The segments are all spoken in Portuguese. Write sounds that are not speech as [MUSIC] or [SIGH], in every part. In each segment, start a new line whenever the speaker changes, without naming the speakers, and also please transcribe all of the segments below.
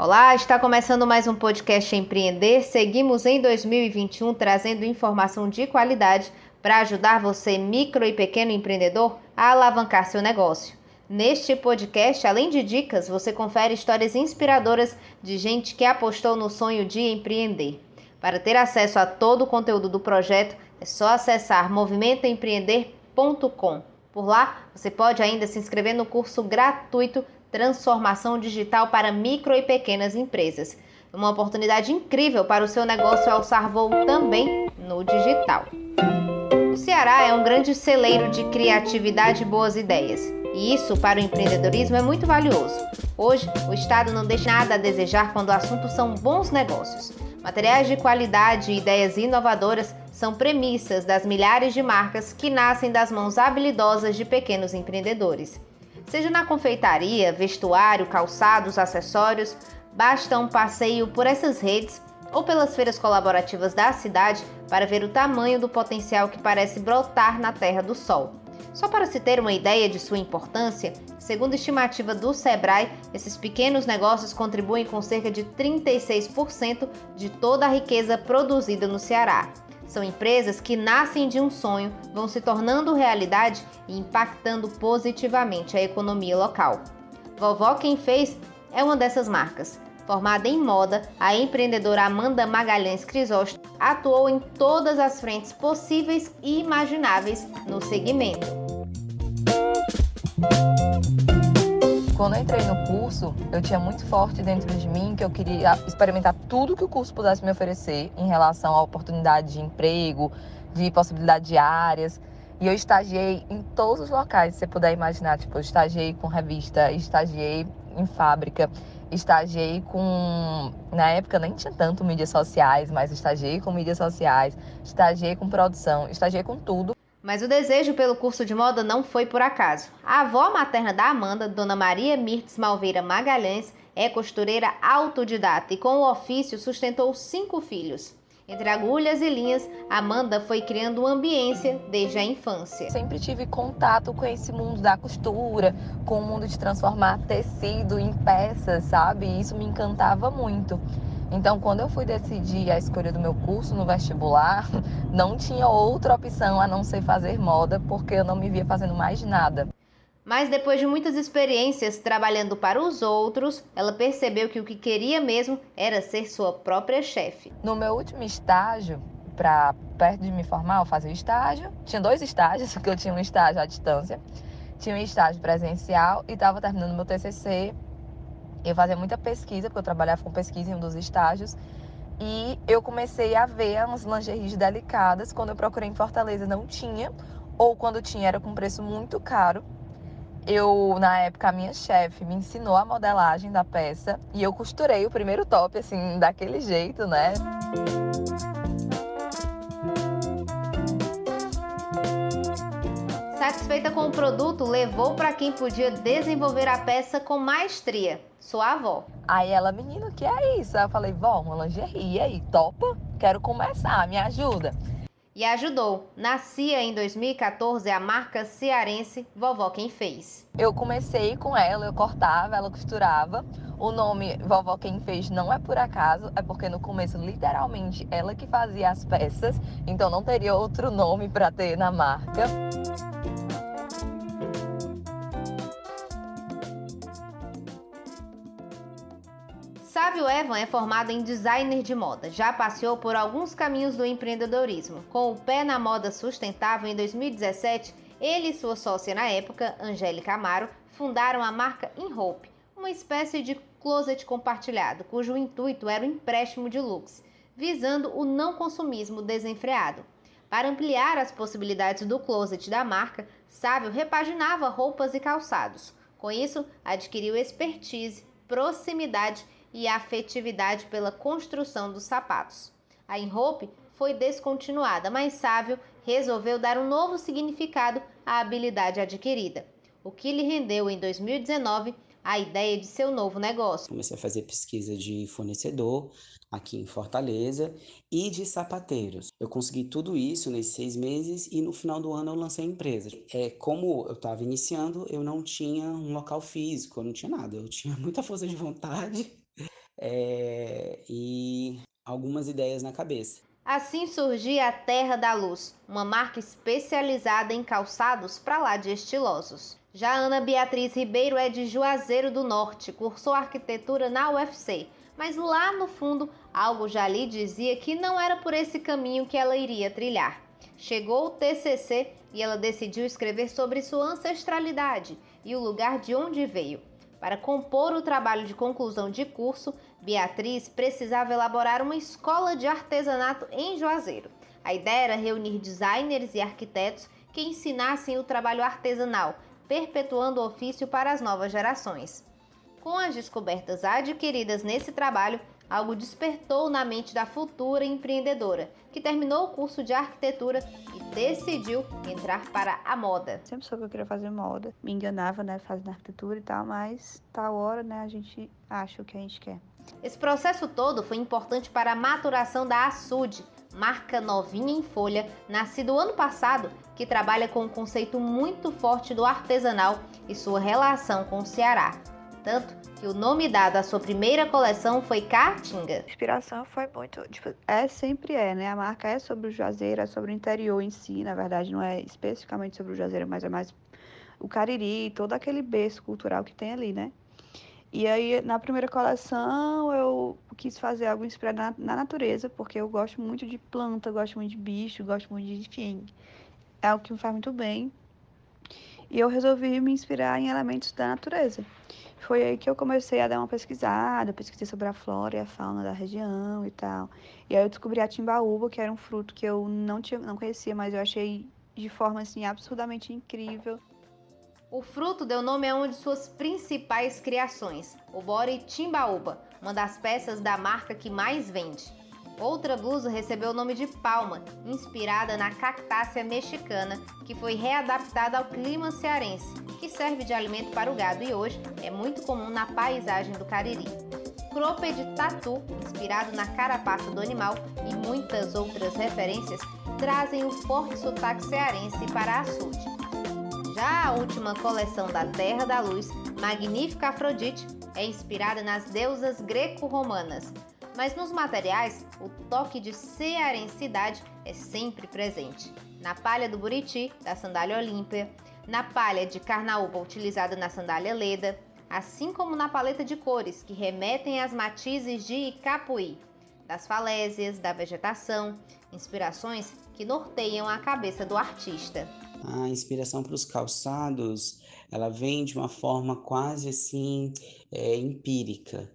Olá, está começando mais um podcast Empreender. Seguimos em 2021 trazendo informação de qualidade para ajudar você, micro e pequeno empreendedor, a alavancar seu negócio. Neste podcast, além de dicas, você confere histórias inspiradoras de gente que apostou no sonho de empreender. Para ter acesso a todo o conteúdo do projeto, é só acessar movimentoempreender.com. Por lá, você pode ainda se inscrever no curso gratuito transformação digital para micro e pequenas empresas. Uma oportunidade incrível para o seu negócio alçar voo também no digital. O Ceará é um grande celeiro de criatividade e boas ideias. E isso, para o empreendedorismo, é muito valioso. Hoje, o Estado não deixa nada a desejar quando o assunto são bons negócios. Materiais de qualidade e ideias inovadoras são premissas das milhares de marcas que nascem das mãos habilidosas de pequenos empreendedores. Seja na confeitaria, vestuário, calçados, acessórios, basta um passeio por essas redes ou pelas feiras colaborativas da cidade para ver o tamanho do potencial que parece brotar na Terra do Sol. Só para se ter uma ideia de sua importância, segundo estimativa do Sebrae, esses pequenos negócios contribuem com cerca de 36% de toda a riqueza produzida no Ceará. São empresas que nascem de um sonho, vão se tornando realidade e impactando positivamente a economia local. Vovó Quem Fez é uma dessas marcas. Formada em moda, a empreendedora Amanda Magalhães Crisóstomo atuou em todas as frentes possíveis e imagináveis no segmento.
Quando eu entrei no curso, eu tinha muito forte dentro de mim que eu queria experimentar tudo que o curso pudesse me oferecer em relação à oportunidade de emprego, de possibilidade de áreas. E eu estagiei em todos os locais, se você puder imaginar. Tipo, eu estagiei com revista, estagiei em fábrica, estagiei com. Na época nem tinha tanto mídias sociais, mas estagiei com mídias sociais, estagiei com produção, estagiei com tudo.
Mas o desejo pelo curso de moda não foi por acaso. A avó materna da Amanda, Dona Maria Mirtes Malveira Magalhães, é costureira autodidata e com o ofício sustentou cinco filhos. Entre agulhas e linhas, Amanda foi criando uma ambiência desde a infância.
Sempre tive contato com esse mundo da costura, com o mundo de transformar tecido em peças, sabe? Isso me encantava muito. Então, quando eu fui decidir a escolha do meu curso no vestibular, [LAUGHS] não tinha outra opção a não ser fazer moda, porque eu não me via fazendo mais nada.
Mas depois de muitas experiências trabalhando para os outros, ela percebeu que o que queria mesmo era ser sua própria chefe.
No meu último estágio, para perto de me formar, eu fazia estágio. Tinha dois estágios, [LAUGHS] porque eu tinha um estágio à distância. Tinha um estágio presencial e estava terminando meu TCC eu fazia muita pesquisa, porque eu trabalhava com pesquisa em um dos estágios. E eu comecei a ver umas lingeries delicadas. Quando eu procurei em Fortaleza, não tinha. Ou quando tinha, era com preço muito caro. Eu, na época, a minha chefe me ensinou a modelagem da peça. E eu costurei o primeiro top, assim, daquele jeito, né?
Satisfeita com o produto, levou para quem podia desenvolver a peça com maestria, sua avó.
Aí ela, menino, que é isso? Aí eu falei, vó, uma lingerie, e aí, topa? Quero começar, me ajuda.
E ajudou. Nascia em 2014 a marca cearense Vovó Quem Fez.
Eu comecei com ela, eu cortava, ela costurava. O nome Vovó Quem Fez não é por acaso, é porque no começo, literalmente, ela que fazia as peças, então não teria outro nome para ter na marca.
Sávio Evan é formado em designer de moda. Já passeou por alguns caminhos do empreendedorismo. Com o pé na moda sustentável em 2017, ele e sua sócia na época, Angélica Amaro, fundaram a marca InHope, uma espécie de closet compartilhado, cujo intuito era o empréstimo de looks, visando o não consumismo desenfreado. Para ampliar as possibilidades do closet da marca, Sávio repaginava roupas e calçados. Com isso, adquiriu expertise, proximidade e afetividade pela construção dos sapatos. A Enrope foi descontinuada, mas Sávio resolveu dar um novo significado à habilidade adquirida, o que lhe rendeu em 2019 a ideia de seu novo negócio.
Comecei a fazer pesquisa de fornecedor aqui em Fortaleza e de sapateiros. Eu consegui tudo isso nesses seis meses e no final do ano eu lancei a empresa. É, como eu estava iniciando, eu não tinha um local físico, eu não tinha nada. Eu tinha [LAUGHS] muita força de vontade é, e algumas ideias na cabeça.
Assim surgia a Terra da Luz, uma marca especializada em calçados para lá de estilosos. Já Ana Beatriz Ribeiro é de Juazeiro do Norte, cursou arquitetura na UFC, mas lá no fundo algo já lhe dizia que não era por esse caminho que ela iria trilhar. Chegou o TCC e ela decidiu escrever sobre sua ancestralidade e o lugar de onde veio. Para compor o trabalho de conclusão de curso, Beatriz precisava elaborar uma escola de artesanato em Juazeiro. A ideia era reunir designers e arquitetos que ensinassem o trabalho artesanal, perpetuando o ofício para as novas gerações. Com as descobertas adquiridas nesse trabalho, algo despertou na mente da futura empreendedora, que terminou o curso de arquitetura e decidiu entrar para a moda.
Sempre soube que eu queria fazer moda. Me enganava, né, fazendo arquitetura e tal, mas tal hora, né, a gente acha o que a gente quer.
Esse processo todo foi importante para a maturação da Açude, marca novinha em folha, nascido ano passado, que trabalha com um conceito muito forte do artesanal e sua relação com o Ceará. Tanto que o nome dado à sua primeira coleção foi Caatinga.
A inspiração foi muito, tipo, é sempre é, né? A marca é sobre o Juazeiro, é sobre o interior em si, na verdade não é especificamente sobre o Juazeiro, mas é mais o Cariri, todo aquele berço cultural que tem ali, né? E aí, na primeira coleção, eu quis fazer algo inspirado na, na natureza, porque eu gosto muito de planta, gosto muito de bicho, gosto muito de, enfim, é algo que me faz muito bem. E eu resolvi me inspirar em elementos da natureza. Foi aí que eu comecei a dar uma pesquisada, pesquisei sobre a flora e a fauna da região e tal. E aí eu descobri a timbaúba, que era um fruto que eu não, tinha, não conhecia, mas eu achei de forma assim absurdamente incrível.
O fruto deu nome a uma de suas principais criações, o body timbaúba, uma das peças da marca que mais vende. Outra blusa recebeu o nome de palma, inspirada na cactácea mexicana, que foi readaptada ao clima cearense, que serve de alimento para o gado e hoje é muito comum na paisagem do Cariri. Cropped tatu, inspirado na carapaça do animal, e muitas outras referências trazem o forte sotaque cearense para açude. Já a última coleção da Terra da Luz, Magnífica Afrodite, é inspirada nas deusas greco-romanas, mas nos materiais, o toque de cearensidade é sempre presente. Na palha do buriti, da sandália Olímpia, na palha de carnaúba utilizada na sandália Leda, assim como na paleta de cores que remetem às matizes de Capuí, das falésias, da vegetação, inspirações que norteiam a cabeça do artista.
A inspiração para os calçados, ela vem de uma forma quase assim é, empírica,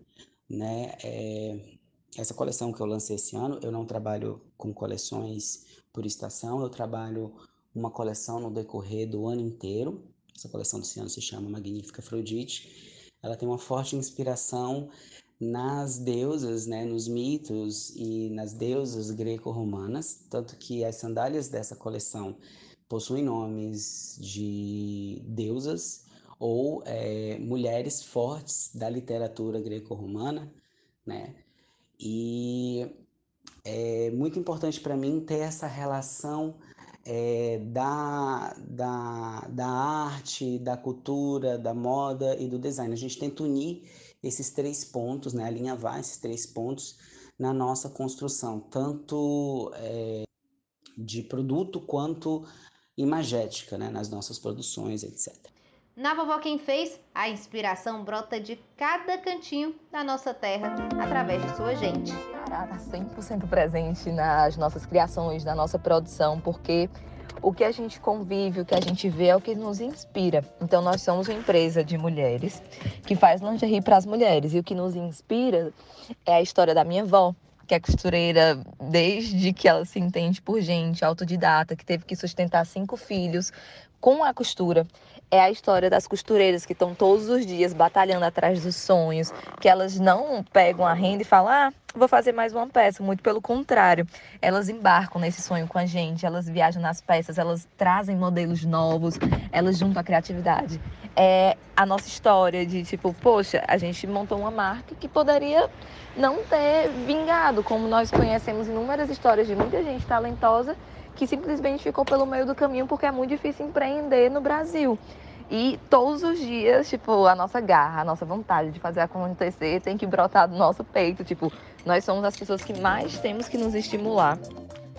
né? É, essa coleção que eu lancei esse ano, eu não trabalho com coleções por estação, eu trabalho uma coleção no decorrer do ano inteiro. Essa coleção desse ano se chama Magnífica Afrodite. Ela tem uma forte inspiração nas deusas, né, nos mitos e nas deusas greco-romanas, tanto que as sandálias dessa coleção possuem nomes de deusas ou é, mulheres fortes da literatura greco-romana, né? E é muito importante para mim ter essa relação é, da, da, da arte, da cultura, da moda e do design. A gente tenta unir esses três pontos, né, alinhavar esses três pontos na nossa construção, tanto é, de produto quanto imagética, né, nas nossas produções, etc.
Na Vovó Quem Fez, a inspiração brota de cada cantinho da nossa terra através de sua gente.
Está 100% presente nas nossas criações, na nossa produção, porque o que a gente convive, o que a gente vê é o que nos inspira. Então, nós somos uma empresa de mulheres que faz lingerie para as mulheres. E o que nos inspira é a história da minha avó, que é costureira desde que ela se entende por gente, autodidata, que teve que sustentar cinco filhos com a costura é a história das costureiras que estão todos os dias batalhando atrás dos sonhos, que elas não pegam a renda e falam, ah, vou fazer mais uma peça. Muito pelo contrário, elas embarcam nesse sonho com a gente, elas viajam nas peças, elas trazem modelos novos, elas juntam a criatividade. É a nossa história de tipo, poxa, a gente montou uma marca que poderia não ter vingado, como nós conhecemos inúmeras histórias de muita gente talentosa que simplesmente ficou pelo meio do caminho porque é muito difícil empreender no Brasil. E todos os dias, tipo, a nossa garra, a nossa vontade de fazer acontecer tem que brotar do nosso peito. Tipo, nós somos as pessoas que mais temos que nos estimular.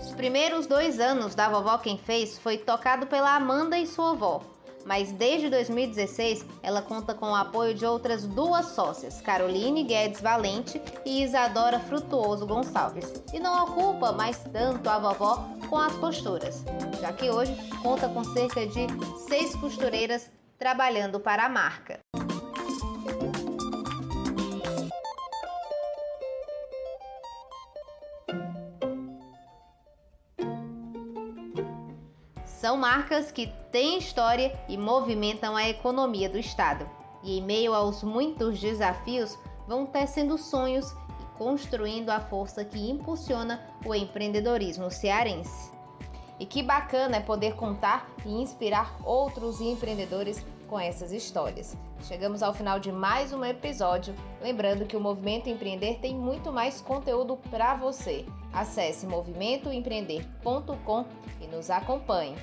Os primeiros dois anos da Vovó Quem Fez foi tocado pela Amanda e sua avó mas desde 2016 ela conta com o apoio de outras duas sócias, Caroline Guedes Valente e Isadora Frutuoso Gonçalves, e não ocupa mais tanto a vovó com as costuras, já que hoje conta com cerca de seis costureiras trabalhando para a marca. São marcas que têm história e movimentam a economia do estado. E em meio aos muitos desafios, vão tecendo sonhos e construindo a força que impulsiona o empreendedorismo cearense. E que bacana é poder contar e inspirar outros empreendedores com essas histórias. Chegamos ao final de mais um episódio. Lembrando que o Movimento Empreender tem muito mais conteúdo para você. Acesse movimentoempreender.com e nos acompanhe.